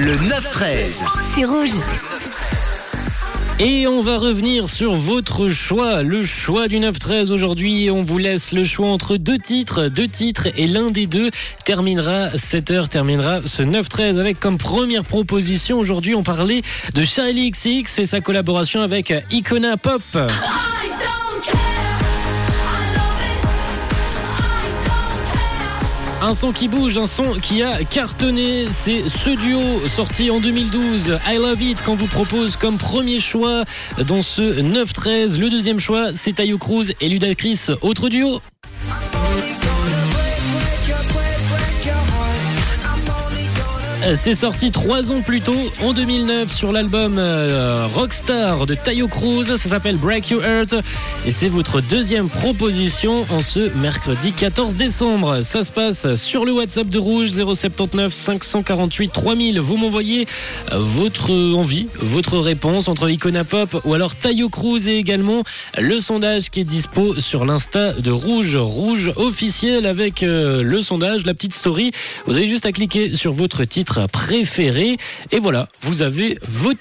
Le 9-13. C'est rouge. Et on va revenir sur votre choix, le choix du 9-13 aujourd'hui. On vous laisse le choix entre deux titres, deux titres et l'un des deux terminera, cette heure terminera ce 9-13 avec comme première proposition aujourd'hui on parlait de Charlie XX et sa collaboration avec Icona Pop. Un son qui bouge, un son qui a cartonné, c'est ce duo sorti en 2012, I Love It, qu'on vous propose comme premier choix dans ce 9-13. Le deuxième choix, c'est Tayo Cruz et Ludacris, autre duo. C'est sorti trois ans plus tôt, en 2009, sur l'album euh, Rockstar de Tayo Cruz. Ça s'appelle Break Your Heart. Et c'est votre deuxième proposition en ce mercredi 14 décembre. Ça se passe sur le WhatsApp de Rouge 079 548 3000. Vous m'envoyez votre envie, votre réponse entre Icona Pop ou alors Tayo Cruz et également le sondage qui est dispo sur l'Insta de Rouge. Rouge officiel avec euh, le sondage, la petite story. Vous avez juste à cliquer sur votre titre préféré. Et voilà, vous avez voté.